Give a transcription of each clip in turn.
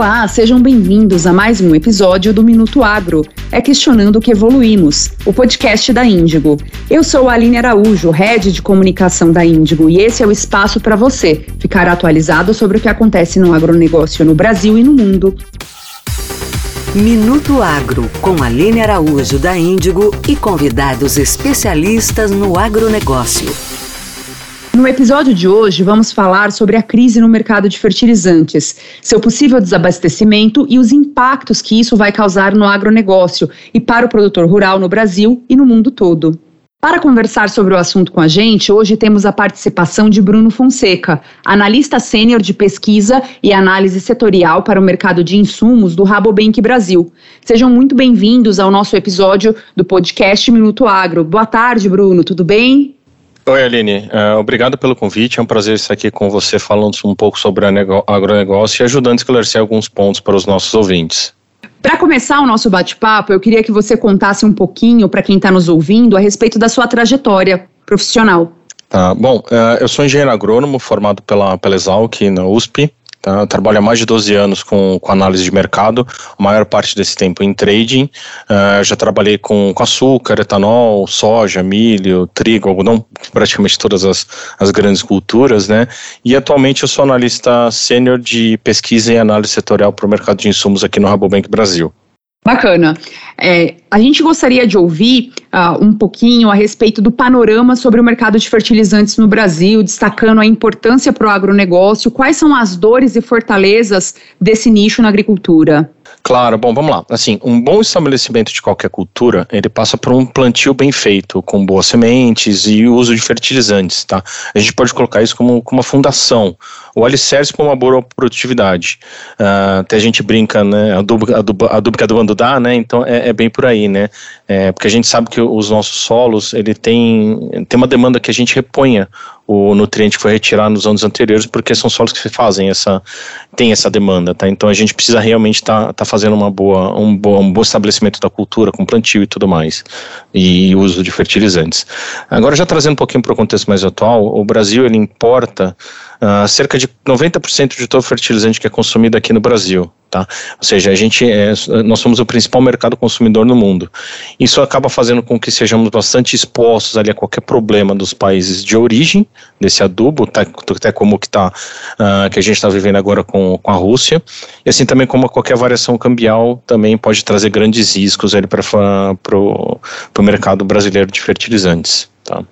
Olá, sejam bem-vindos a mais um episódio do Minuto Agro. É questionando que evoluímos, o podcast da Índigo. Eu sou a Aline Araújo, head de comunicação da Índigo, e esse é o espaço para você ficar atualizado sobre o que acontece no agronegócio no Brasil e no mundo. Minuto Agro, com Aline Araújo da Índigo e convidados especialistas no agronegócio. No episódio de hoje, vamos falar sobre a crise no mercado de fertilizantes, seu possível desabastecimento e os impactos que isso vai causar no agronegócio e para o produtor rural no Brasil e no mundo todo. Para conversar sobre o assunto com a gente, hoje temos a participação de Bruno Fonseca, analista sênior de pesquisa e análise setorial para o mercado de insumos do Rabobank Brasil. Sejam muito bem-vindos ao nosso episódio do podcast Minuto Agro. Boa tarde, Bruno, tudo bem? Oi, Aline. Uh, obrigado pelo convite. É um prazer estar aqui com você falando um pouco sobre agronegócio e ajudando a esclarecer alguns pontos para os nossos ouvintes. Para começar o nosso bate-papo, eu queria que você contasse um pouquinho para quem está nos ouvindo a respeito da sua trajetória profissional. Tá, bom, uh, eu sou engenheiro agrônomo formado pela, pela Exalc na USP. Tá? Eu trabalho há mais de 12 anos com, com análise de mercado, a maior parte desse tempo em trading. Uh, já trabalhei com, com açúcar, etanol, soja, milho, trigo, algodão, praticamente todas as, as grandes culturas, né? E atualmente eu sou analista sênior de pesquisa e análise setorial para o mercado de insumos aqui no Rabobank Brasil. Bacana. É, a gente gostaria de ouvir uh, um pouquinho a respeito do panorama sobre o mercado de fertilizantes no Brasil, destacando a importância para o agronegócio, quais são as dores e fortalezas desse nicho na agricultura. Claro, bom, vamos lá. Assim, um bom estabelecimento de qualquer cultura, ele passa por um plantio bem feito, com boas sementes e uso de fertilizantes, tá? A gente pode colocar isso como, como uma fundação, o alicerce para uma boa produtividade. Uh, até a gente brinca, né, adubo, adubo, adubo que adubando dá, né, então é, é, bem por aí, né, é, porque a gente sabe que os nossos solos, ele tem, tem uma demanda que a gente reponha o nutriente que foi retirado nos anos anteriores, porque são solos que fazem essa, tem essa demanda, tá? Então a gente precisa realmente estar tá, tá fazendo uma boa, um, bom, um bom estabelecimento da cultura, com plantio e tudo mais, e uso de fertilizantes. Agora já trazendo um pouquinho para o contexto mais atual, o Brasil ele importa uh, cerca de 90% de todo o fertilizante que é consumido aqui no Brasil. Tá? Ou seja, a gente é, nós somos o principal mercado consumidor no mundo. Isso acaba fazendo com que sejamos bastante expostos ali a qualquer problema dos países de origem desse adubo, tá, até como que, tá, uh, que a gente está vivendo agora com, com a Rússia, e assim também como qualquer variação cambial também pode trazer grandes riscos para o mercado brasileiro de fertilizantes. Tá?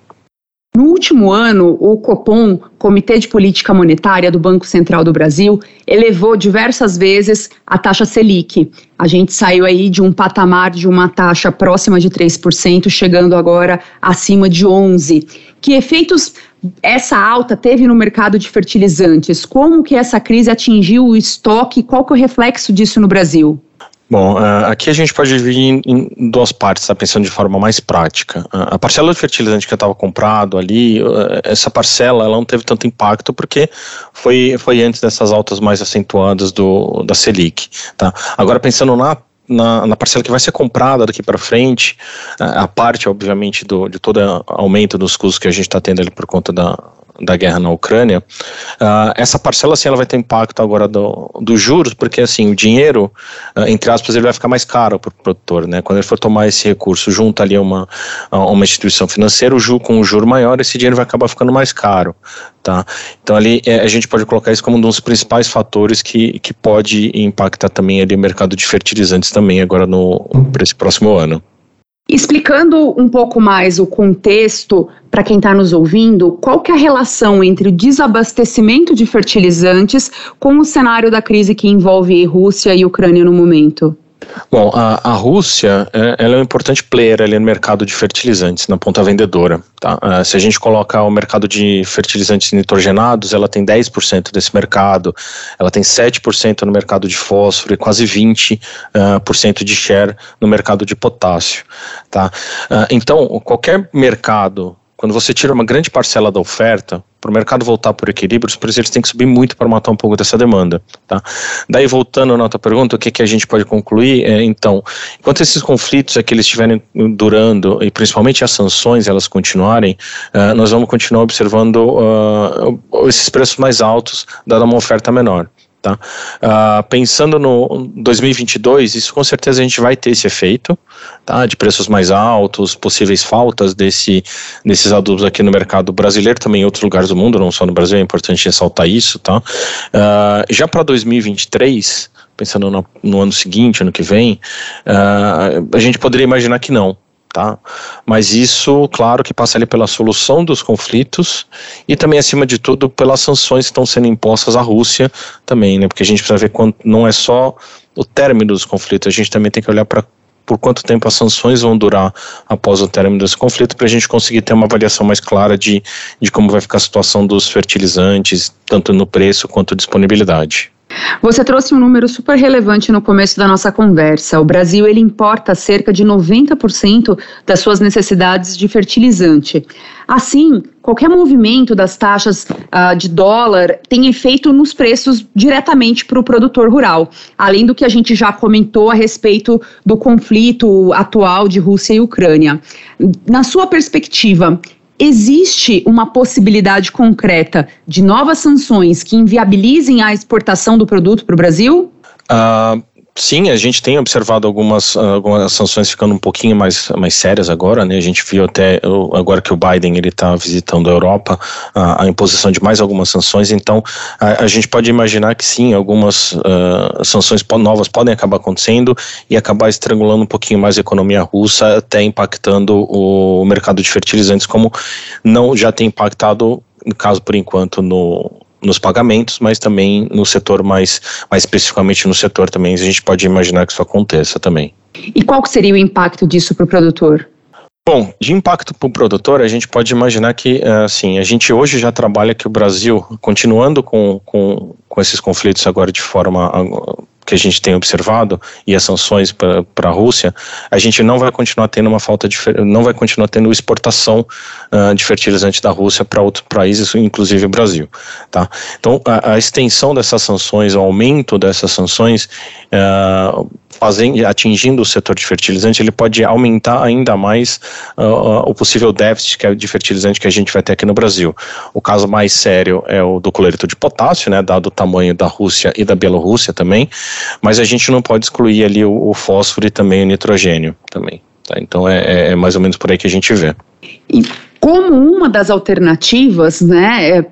No último ano, o Copom, Comitê de Política Monetária do Banco Central do Brasil, elevou diversas vezes a taxa Selic. A gente saiu aí de um patamar de uma taxa próxima de 3%, chegando agora acima de 11. Que efeitos essa alta teve no mercado de fertilizantes? Como que essa crise atingiu o estoque? Qual que é o reflexo disso no Brasil? Bom, uh, aqui a gente pode dividir em, duas partes, tá? pensando de forma mais prática. Uh, a parcela de fertilizante que eu estava comprado ali, uh, essa parcela ela não teve tanto impacto porque foi, foi antes dessas altas mais acentuadas do, da Selic. Tá? Agora, pensando na na, na, parcela que vai ser comprada daqui para frente, a parte, obviamente, do, de todo aumento dos custos que a gente está tendo ali por conta da, da guerra na Ucrânia, uh, essa parcela assim, ela vai ter impacto agora dos do juros, porque assim, o dinheiro, uh, entre aspas, ele vai ficar mais caro para o produtor, né? Quando ele for tomar esse recurso junto ali a uma, uma instituição financeira, o juro, com um juro maior, esse dinheiro vai acabar ficando mais caro, tá? Então ali é, a gente pode colocar isso como um dos principais fatores que, que pode impactar também ali o mercado de fertilizantes também agora no, para esse próximo ano. Explicando um pouco mais o contexto para quem está nos ouvindo, qual que é a relação entre o desabastecimento de fertilizantes com o cenário da crise que envolve Rússia e Ucrânia no momento? Bom, a, a Rússia é, ela é um importante player ali no mercado de fertilizantes, na ponta vendedora. Tá? Uh, se a gente coloca o mercado de fertilizantes nitrogenados, ela tem 10% desse mercado, ela tem 7% no mercado de fósforo e quase 20% uh, por cento de share no mercado de potássio. Tá? Uh, então, qualquer mercado quando você tira uma grande parcela da oferta, para o mercado voltar por equilíbrio, os preços eles têm que subir muito para matar um pouco dessa demanda. Tá? Daí, voltando à outra pergunta, o que, que a gente pode concluir? É, então, enquanto esses conflitos aqui eles estiverem durando, e principalmente as sanções elas continuarem, uh, nós vamos continuar observando uh, esses preços mais altos, dada uma oferta menor. Tá? Uh, pensando no 2022, isso com certeza a gente vai ter esse efeito tá? de preços mais altos, possíveis faltas desse, desses adubos aqui no mercado brasileiro, também em outros lugares do mundo, não só no Brasil, é importante ressaltar isso. Tá? Uh, já para 2023, pensando no, no, ano seguinte, ano que vem, uh, a gente poderia imaginar que não tá? Mas isso, claro, que passa ali pela solução dos conflitos e também, acima de tudo, pelas sanções que estão sendo impostas à Rússia também, né? Porque a gente precisa ver quanto, não é só o término dos conflitos, a gente também tem que olhar para por quanto tempo as sanções vão durar após o término desse conflito, para a gente conseguir ter uma avaliação mais clara de, de como vai ficar a situação dos fertilizantes, tanto no preço quanto disponibilidade. Você trouxe um número super relevante no começo da nossa conversa. O Brasil ele importa cerca de 90% das suas necessidades de fertilizante. Assim, qualquer movimento das taxas uh, de dólar tem efeito nos preços diretamente para o produtor rural, além do que a gente já comentou a respeito do conflito atual de Rússia e Ucrânia. Na sua perspectiva, Existe uma possibilidade concreta de novas sanções que inviabilizem a exportação do produto para o Brasil? Uh, Sim, a gente tem observado algumas, algumas sanções ficando um pouquinho mais, mais sérias agora, né? A gente viu até agora que o Biden ele está visitando a Europa a, a, imposição de mais algumas sanções. Então, a, a gente pode imaginar que sim, algumas uh, sanções novas podem acabar acontecendo e acabar estrangulando um pouquinho mais a economia russa, até impactando o mercado de fertilizantes, como não já tem impactado, no caso por enquanto no nos pagamentos, mas também no setor mais, mais especificamente no setor também, a gente pode imaginar que isso aconteça também. E qual seria o impacto disso para o produtor? Bom, de impacto para o produtor, a gente pode imaginar que, eh, assim, a gente hoje já trabalha que o Brasil, continuando com, com, com esses conflitos agora de forma que a gente tem observado e as sanções para a Rússia, a gente não vai continuar tendo uma falta de não vai continuar tendo exportação uh, de fertilizante da Rússia para outros países, inclusive o Brasil, tá? Então a, a, extensão dessas sanções, o aumento dessas sanções uh, fazendo, atingindo o setor de fertilizante, ele pode aumentar ainda mais uh, o possível déficit é de fertilizante que a gente vai ter aqui no Brasil. O caso mais sério é o do cloreto de potássio, né, dado o tamanho da Rússia e da Bielorrússia também, mas a gente não pode excluir ali o, o fósforo e também o nitrogênio também. Tá? Então é, é, é mais ou menos por aí que a gente vê. E como uma das alternativas, né, é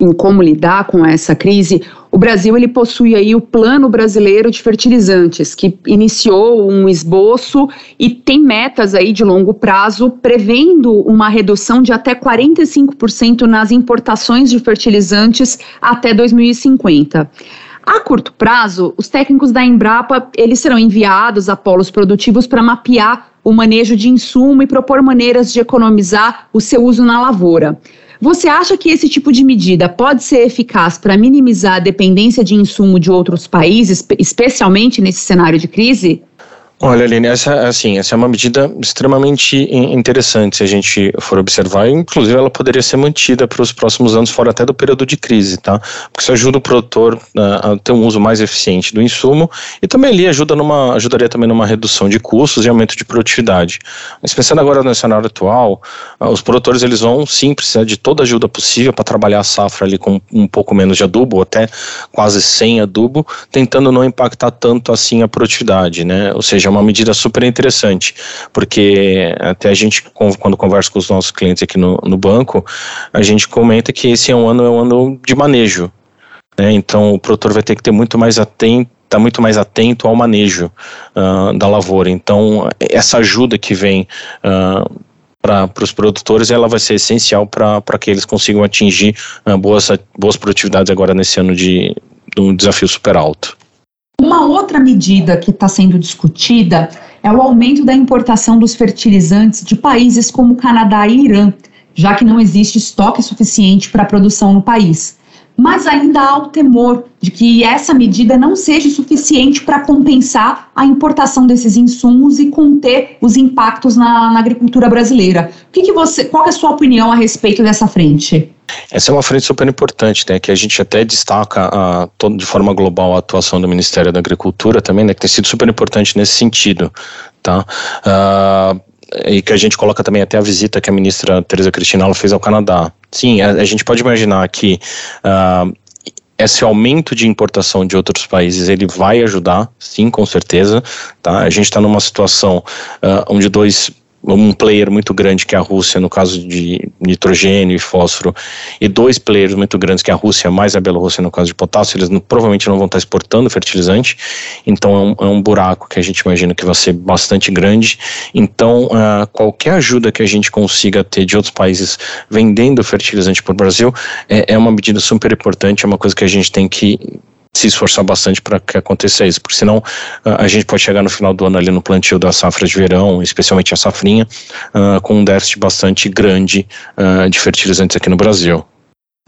em como lidar com essa crise, o Brasil ele possui aí o Plano Brasileiro de Fertilizantes, que iniciou um esboço e tem metas aí de longo prazo, prevendo uma redução de até 45% nas importações de fertilizantes até 2050. A curto prazo, os técnicos da Embrapa eles serão enviados a polos produtivos para mapear o manejo de insumo e propor maneiras de economizar o seu uso na lavoura. Você acha que esse tipo de medida pode ser eficaz para minimizar a dependência de insumo de outros países, especialmente nesse cenário de crise? Olha, Aline, essa, assim, essa é uma medida extremamente interessante se a gente for observar. Inclusive, ela poderia ser mantida para os próximos anos, fora até do período de crise, tá? Porque isso ajuda o produtor uh, a ter um uso mais eficiente do insumo e também ali ajuda numa, ajudaria também numa redução de custos e aumento de produtividade. Mas pensando agora no cenário atual, uh, os produtores eles vão sim precisar de toda a ajuda possível para trabalhar a safra ali com um pouco menos de adubo, ou até quase sem adubo, tentando não impactar tanto assim a produtividade, né? Ou seja, uma medida super interessante, porque até a gente, quando conversa com os nossos clientes aqui no, no banco, a gente comenta que esse é um ano, é um ano de manejo. Né? Então o produtor vai ter que ter muito mais atento está muito mais atento ao manejo uh, da lavoura. Então, essa ajuda que vem uh, para os produtores, ela vai ser essencial para que eles consigam atingir uh, boas, boas produtividades agora nesse ano de, de um desafio super alto. Uma outra medida que está sendo discutida é o aumento da importação dos fertilizantes de países como Canadá e Irã, já que não existe estoque suficiente para a produção no país. Mas ainda há o temor de que essa medida não seja suficiente para compensar a importação desses insumos e conter os impactos na, na agricultura brasileira. O que, que você, qual é a sua opinião a respeito dessa frente? Essa é uma frente super importante, né, que a gente até destaca a, todo, de forma global a atuação do Ministério da Agricultura também, né, que tem sido super importante nesse sentido, tá? Uh, e que a gente coloca também até a visita que a ministra Tereza Cristina fez ao Canadá. Sim, a, a gente pode imaginar que uh, esse aumento de importação de outros países ele vai ajudar, sim, com certeza. Tá? A gente está numa situação uh, onde dois um player muito grande que é a Rússia, no caso de nitrogênio e fósforo, e dois players muito grandes que é a Rússia mais a Bielorrússia no caso de potássio, eles não, provavelmente não vão estar exportando fertilizante, então é um, é um, buraco que a gente imagina que vai ser bastante grande. Então, uh, qualquer ajuda que a gente consiga ter de outros países vendendo fertilizante para o Brasil é, é uma medida super importante, é uma coisa que a gente tem que se esforçar bastante para que aconteça isso, porque senão uh, a gente pode chegar no final do ano ali no plantio da safra de verão, especialmente a safrinha, uh, com um déficit bastante grande uh, de fertilizantes aqui no Brasil.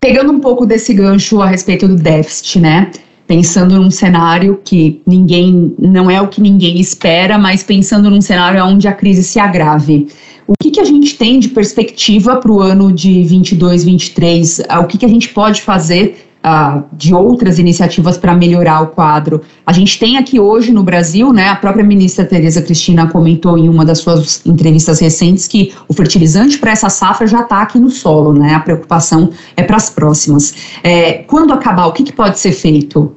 Pegando um pouco desse gancho a respeito do déficit, né? Pensando num cenário que ninguém, não é o que ninguém espera, mas pensando num cenário onde a crise se agrave. O que, que a gente tem de perspectiva para o ano de 22, 23? O que, que a gente pode fazer uh, de outras iniciativas para melhorar o quadro. A gente tem aqui hoje no Brasil, né, a própria ministra Tereza Cristina comentou em uma das suas entrevistas recentes que o fertilizante para essa safra já está aqui no solo, né? A preocupação é para as próximas. É, quando acabar, o que, que pode ser feito?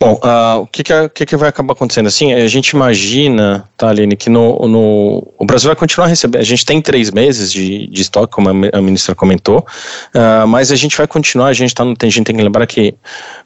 Bom, uh, o que que, que, que, vai acabar acontecendo? Assim, a gente imagina, tá, Aline, que no, no, o Brasil vai continuar recebendo. A gente tem três meses de, de estoque, como a, ministra comentou, uh, mas a gente vai continuar. A gente, tá, a gente tem que lembrar que,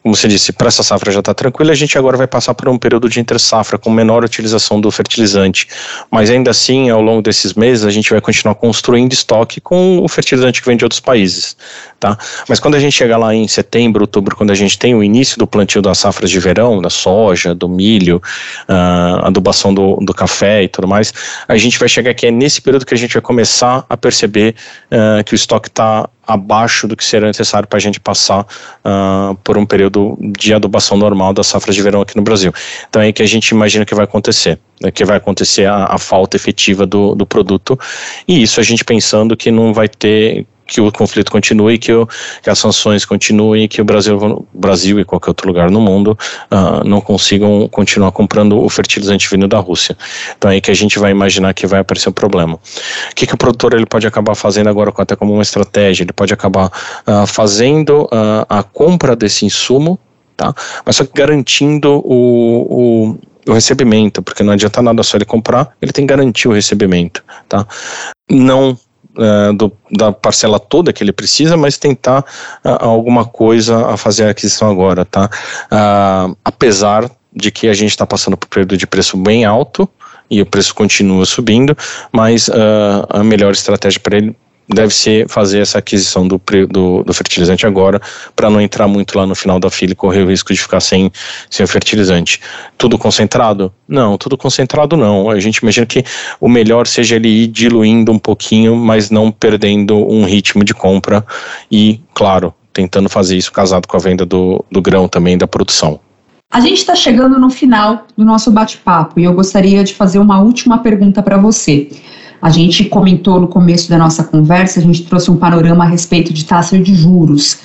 como você disse, para essa safra já está tranquila, a gente agora vai passar por um período de inter-safra com menor utilização do fertilizante. Mas ainda assim, ao longo desses meses, a gente vai continuar construindo estoque com o fertilizante que vem de outros países. Tá? Mas quando a gente chegar lá em setembro, outubro, quando a gente tem o início do plantio da safras de verão, da soja, do milho, uh, adubação do, do café e tudo mais, a gente vai chegar aqui, é nesse período que a gente vai começar a perceber uh, que o estoque está abaixo do que seria necessário para a gente passar uh, por um período de adubação normal das safras de verão aqui no Brasil. Então é aí que a gente imagina que vai acontecer, né, que vai acontecer a, a falta efetiva do, do produto, e isso a gente pensando que não vai ter que o conflito continue, que, o, que as sanções continuem, que o Brasil, Brasil e qualquer outro lugar no mundo uh, não consigam continuar comprando o fertilizante vindo da Rússia. Então é aí que a gente vai imaginar que vai aparecer um problema. O que, que o produtor ele pode acabar fazendo agora até como uma estratégia? Ele pode acabar uh, fazendo uh, a compra desse insumo, tá? mas só que garantindo o, o o recebimento, porque não adianta nada só ele comprar, ele tem que garantir o recebimento, tá? Não uh, do, da parcela toda que ele precisa, mas tentar uh, alguma coisa a fazer a aquisição agora, tá? Uh, apesar de que a gente está passando por um período de preço bem alto e o preço continua subindo, mas a melhor estratégia para ele deve ser fazer essa aquisição do, do, do fertilizante agora, para não entrar muito lá no final da fila e correr o risco de ficar sem, sem o fertilizante. Tudo concentrado? Não, tudo concentrado não. A gente imagina que o melhor seja ele ir diluindo um pouquinho, mas não perdendo um ritmo de compra e, claro, tentando fazer isso casado com a venda do, do grão também, da produção. A gente está chegando no final do nosso bate-papo e eu gostaria de fazer uma última pergunta para você. A gente comentou no começo da nossa conversa, a gente trouxe um panorama a respeito de taxa de juros.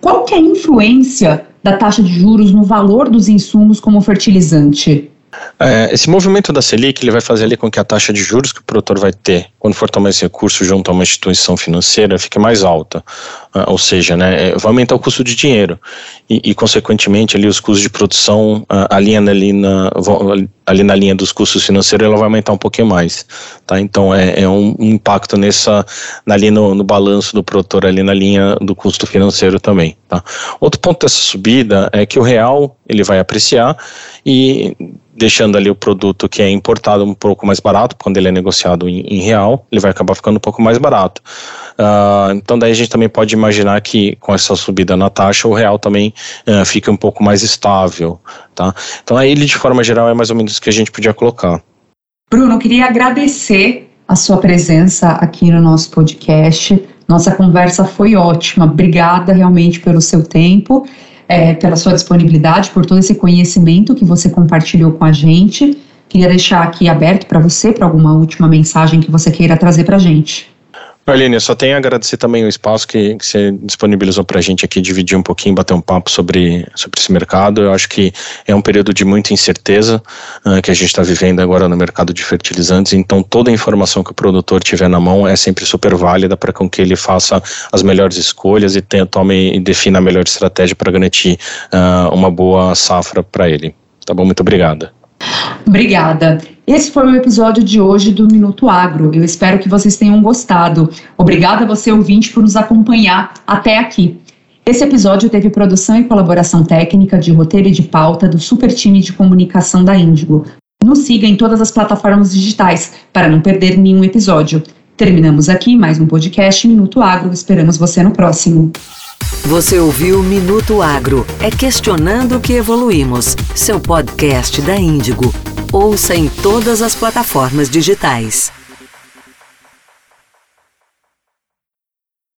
Qual que é a influência da taxa de juros no valor dos insumos como fertilizante? É, esse movimento da Selic ele vai fazer ali com que a taxa de juros que o produtor vai ter quando for tomar esse recurso junto a uma instituição financeira fique mais alta, ou seja, né, é, vai aumentar o custo de dinheiro e, e consequentemente ali os custos de produção uh, ali, ali, na, ali na linha dos custos financeiros ela vai aumentar um pouquinho mais, tá? Então é, é um, um, impacto nessa ali no, no balanço do produtor ali na linha do custo financeiro também, tá? Outro ponto dessa subida é que o real ele vai apreciar e deixando ali o produto que é importado um pouco mais barato, quando ele é negociado em, em real, ele vai acabar ficando um pouco mais barato. Uh, então daí a gente também pode imaginar que com essa subida na taxa, o real também uh, fica um pouco mais estável, tá? Então aí ele de forma geral é mais ou menos isso que a gente podia colocar. Bruno, queria agradecer a sua presença aqui no nosso podcast. Nossa conversa foi ótima. Obrigada realmente pelo seu tempo é, pela sua disponibilidade, por todo esse conhecimento que você compartilhou com a gente. Queria deixar aqui aberto para você, para alguma última mensagem que você queira trazer para a gente. Aline, eu só tenho a agradecer também o espaço que, que você disponibilizou para a gente aqui, dividir um pouquinho, bater um papo sobre, sobre esse mercado. Eu acho que é um período de muita incerteza uh, que a gente está vivendo agora no mercado de fertilizantes, então toda a informação que o produtor tiver na mão é sempre super válida para que ele faça as melhores escolhas e tenha, tome e defina a melhor estratégia para garantir uh, uma boa safra para ele. Tá bom? Muito obrigada. Obrigada. Esse foi o episódio de hoje do Minuto Agro. Eu espero que vocês tenham gostado. Obrigada a você, ouvinte, por nos acompanhar até aqui. Esse episódio teve produção e colaboração técnica de roteiro e de pauta do super time de comunicação da Índigo. Nos siga em todas as plataformas digitais para não perder nenhum episódio. Terminamos aqui mais um podcast Minuto Agro. Esperamos você no próximo. Você ouviu Minuto Agro. É questionando que evoluímos. Seu podcast da Índigo. Ouça em todas as plataformas digitais.